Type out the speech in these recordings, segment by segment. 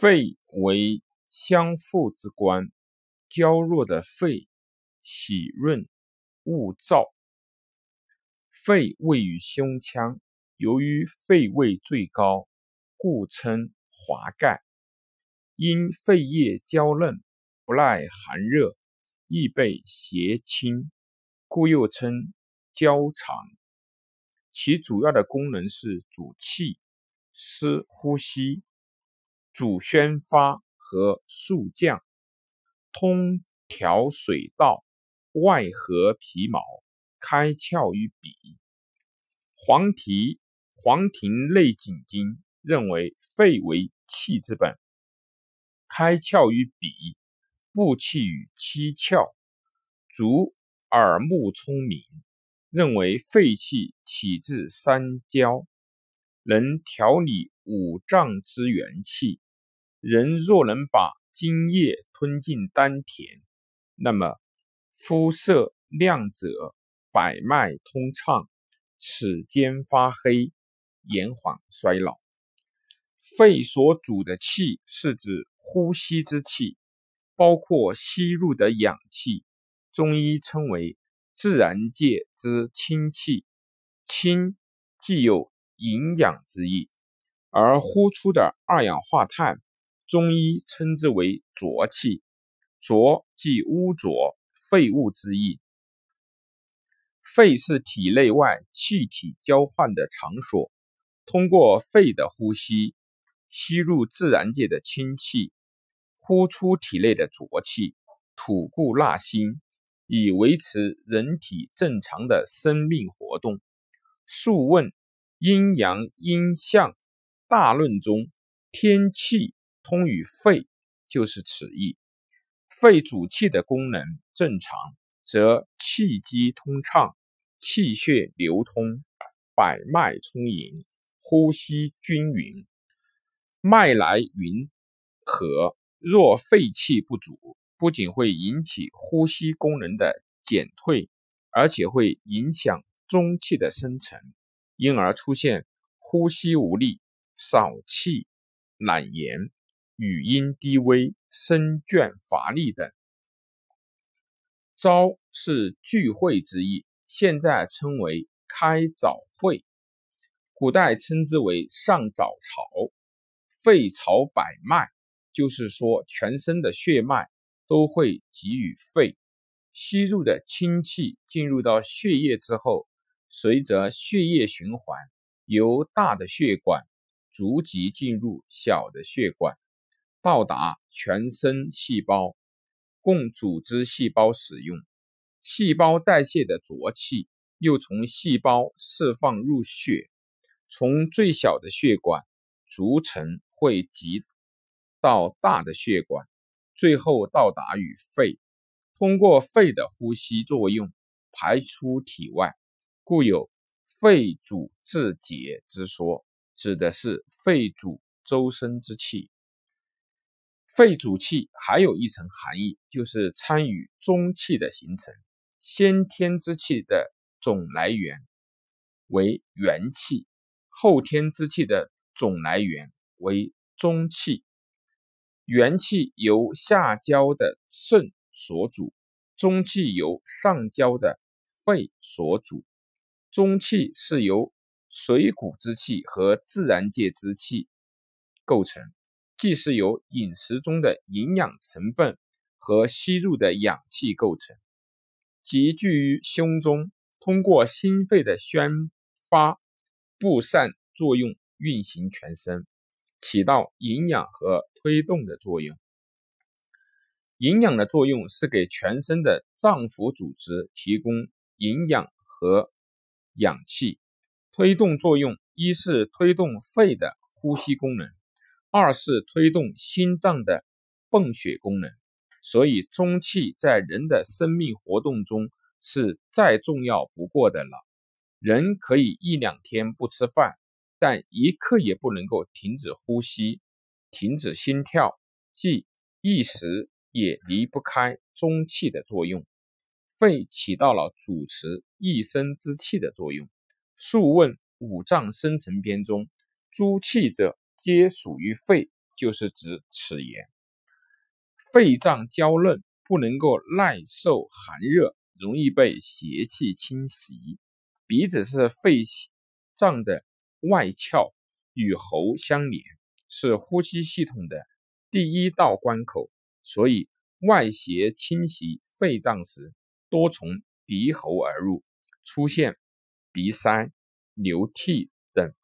肺为相父之官，娇弱的肺喜润恶燥。肺位于胸腔，由于肺位最高，故称华盖。因肺叶娇嫩，不耐寒热，易被邪侵，故又称娇肠。其主要的功能是主气、司呼吸。主宣发和肃降，通调水道，外合皮毛，开窍于鼻。黄庭黄庭内景经认为肺为气之本，开窍于鼻，布气于七窍。足耳目聪明，认为肺气起自三焦，能调理五脏之元气。人若能把津液吞进丹田，那么肤色亮泽，百脉通畅，齿间发黑，延缓衰老。肺所主的气是指呼吸之气，包括吸入的氧气，中医称为自然界之清气，清既有营养之意，而呼出的二氧化碳。中医称之为浊气，浊即污浊、废物之意。肺是体内外气体交换的场所，通过肺的呼吸，吸入自然界的清气，呼出体内的浊气，吐故纳新，以维持人体正常的生命活动。《素问·阴阳阴象大论》中，天气。通于肺，就是此意。肺主气的功能正常，则气机通畅，气血流通，百脉充盈，呼吸均匀，脉来匀和。若肺气不足，不仅会引起呼吸功能的减退，而且会影响中气的生成，因而出现呼吸无力、少气、懒言。语音低微、身倦乏力等。朝是聚会之意，现在称为开早会，古代称之为上早朝。肺朝百脉，就是说全身的血脉都会给予肺。吸入的清气进入到血液之后，随着血液循环，由大的血管逐级进入小的血管。到达全身细胞，供组织细胞使用。细胞代谢的浊气又从细胞释放入血，从最小的血管逐层汇集到大的血管，最后到达与肺。通过肺的呼吸作用排出体外，故有肺主治节之说，指的是肺主周身之气。肺主气还有一层含义，就是参与中气的形成。先天之气的总来源为元气，后天之气的总来源为中气。元气由下焦的肾所主，中气由上焦的肺所主。中气是由水谷之气和自然界之气构成。既是由饮食中的营养成分和吸入的氧气构成，集聚于胸中，通过心肺的宣发布散作用运行全身，起到营养和推动的作用。营养的作用是给全身的脏腑组织提供营养和氧气，推动作用一是推动肺的呼吸功能。二是推动心脏的泵血功能，所以中气在人的生命活动中是再重要不过的了。人可以一两天不吃饭，但一刻也不能够停止呼吸、停止心跳，即一时也离不开中气的作用。肺起到了主持一身之气的作用。《素问·五脏生成篇》中，诸气者。皆属于肺，就是指此言。肺脏娇嫩，不能够耐受寒热，容易被邪气侵袭。鼻子是肺脏的外窍，与喉相连，是呼吸系统的第一道关口，所以外邪侵袭肺脏时，多从鼻喉而入，出现鼻塞、流涕等。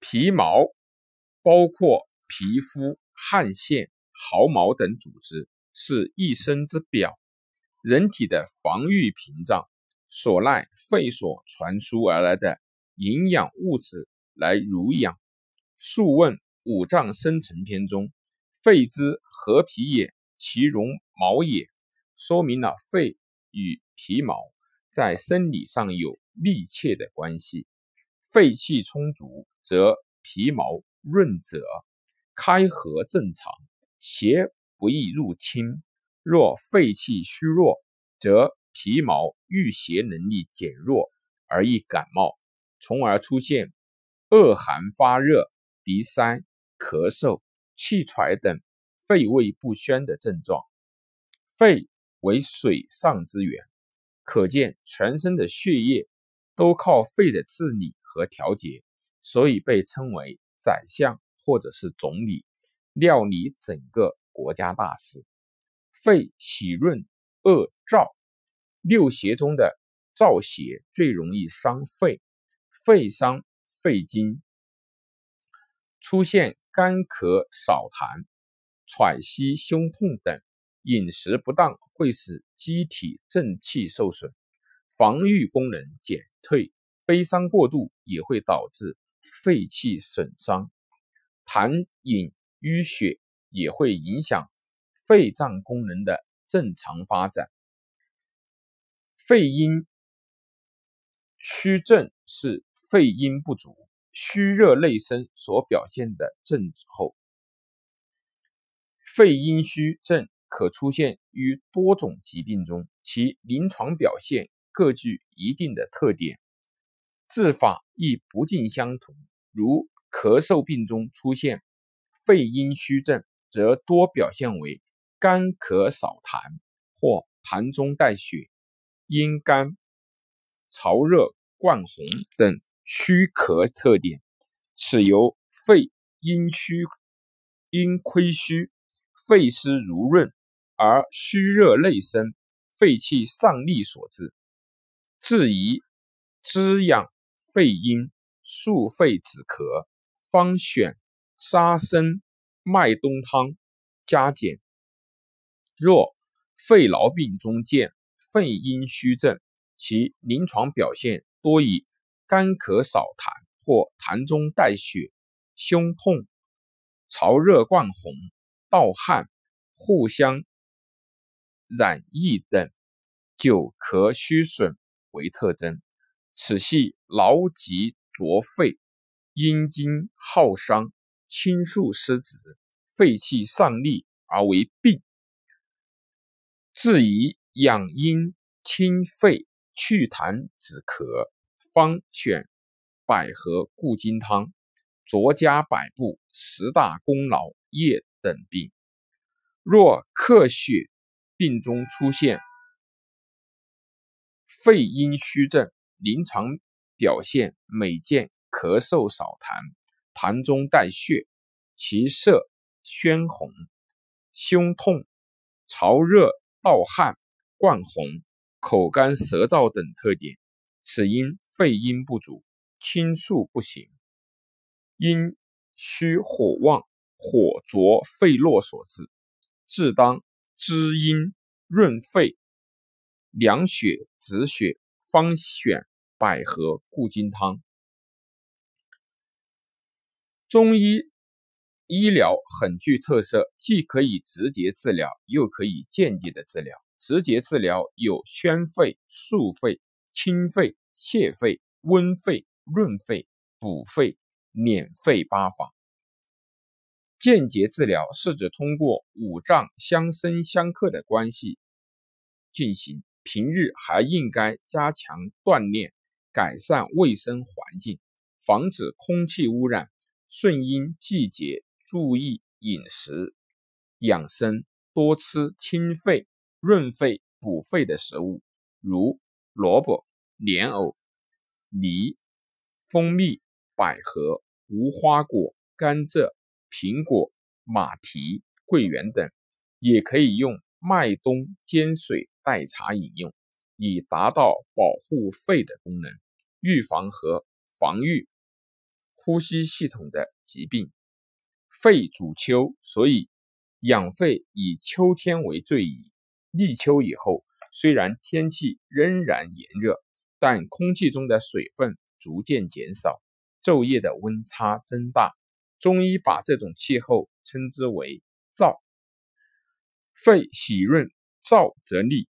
皮毛包括皮肤、汗腺、毫毛等组织，是一身之表，人体的防御屏障，所赖肺所传输而来的营养物质来濡养。《素问·五脏生成篇》中，“肺之何皮也？其容毛也。”说明了肺与皮毛在生理上有密切的关系。肺气充足。则皮毛润泽，开合正常，邪不易入侵；若肺气虚弱，则皮毛御邪能力减弱，而易感冒，从而出现恶寒发热、鼻塞、咳嗽、气喘等肺胃不宣的症状。肺为水上之源，可见全身的血液都靠肺的治理和调节。所以被称为宰相或者是总理，料理整个国家大事。肺喜润恶燥，六邪中的燥邪最容易伤肺，肺伤肺经，出现干咳少痰、喘息胸痛等。饮食不当会使机体正气受损，防御功能减退。悲伤过度也会导致。肺气损伤，痰饮淤血也会影响肺脏功能的正常发展。肺阴虚症是肺阴不足、虚热内生所表现的症候。肺阴虚症可出现于多种疾病中，其临床表现各具一定的特点。治法亦不尽相同，如咳嗽病中出现肺阴虚症，则多表现为干咳少痰或痰中带血、阴干、潮热、灌红等虚咳特点。此由肺阴虚、阴亏虚、肺湿濡润而虚热内生、肺气上逆所致。治宜滋养。肺阴速肺止咳，方选沙参麦冬汤加减。若肺痨病中见肺阴虚症，其临床表现多以干咳少痰或痰中带血、胸痛、潮热灌红、盗汗、互相染疫等久咳虚损为特征。此系劳疾浊肺，阴经耗伤，清肃失止，肺气上逆而为病。治宜养阴清肺、祛痰止咳，方选百合固金汤，卓加百步，十大功劳液等病。若克血病中出现肺阴虚症。临床表现每见咳嗽少痰，痰中带血，其色鲜红，胸痛、潮热、盗汗、灌红、口干舌燥等特点，此因肺阴不足，清肃不行，阴虚火旺，火灼肺络所致。治当滋阴润肺，凉血止血。方选百合固金汤。中医医疗很具特色，既可以直接治疗，又可以间接的治疗。直接治疗有宣肺、肃肺、清肺、泻肺、温肺、润肺、补肺、敛肺八法。间接治疗是指通过五脏相生相克的关系进行。平日还应该加强锻炼，改善卫生环境，防止空气污染，顺应季节，注意饮食养生，多吃清肺、润肺、补肺的食物，如萝卜、莲藕、梨、蜂蜜、百合、无花果、甘蔗、苹果、马蹄、桂圆等。也可以用麦冬煎水代茶饮用，以达到保护肺的功能，预防和防御呼吸系统的疾病。肺主秋，所以养肺以秋天为最宜。立秋以后，虽然天气仍然炎热，但空气中的水分逐渐减少，昼夜的温差增大。中医把这种气候称之为燥。肺喜润，燥则逆。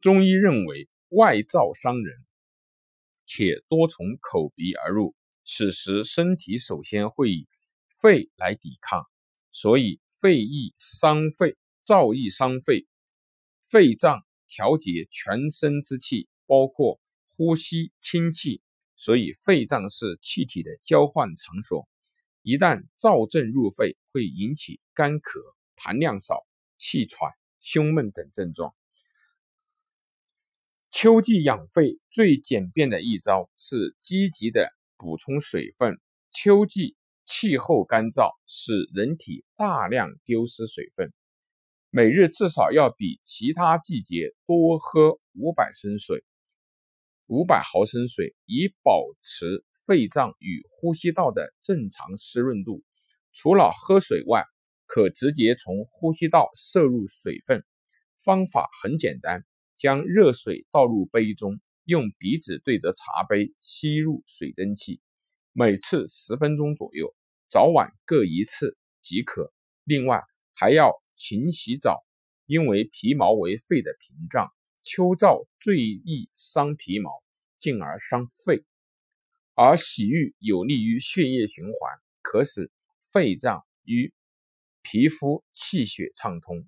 中医认为，外燥伤人，且多从口鼻而入，此时身体首先会以肺来抵抗，所以肺易伤肺，燥易伤肺。肺脏调节全身之气，包括呼吸清气，所以肺脏是气体的交换场所。一旦燥症入肺，会引起干咳、痰量少。气喘、胸闷等症状。秋季养肺最简便的一招是积极的补充水分。秋季气候干燥，使人体大量丢失水分，每日至少要比其他季节多喝五百升水、五百毫升水，以保持肺脏与呼吸道的正常湿润度。除了喝水外，可直接从呼吸道摄入水分，方法很简单，将热水倒入杯中，用鼻子对着茶杯吸入水蒸气，每次十分钟左右，早晚各一次即可。另外还要勤洗澡，因为皮毛为肺的屏障，秋燥最易伤皮毛，进而伤肺，而洗浴有利于血液循环，可使肺脏与皮肤气血畅通。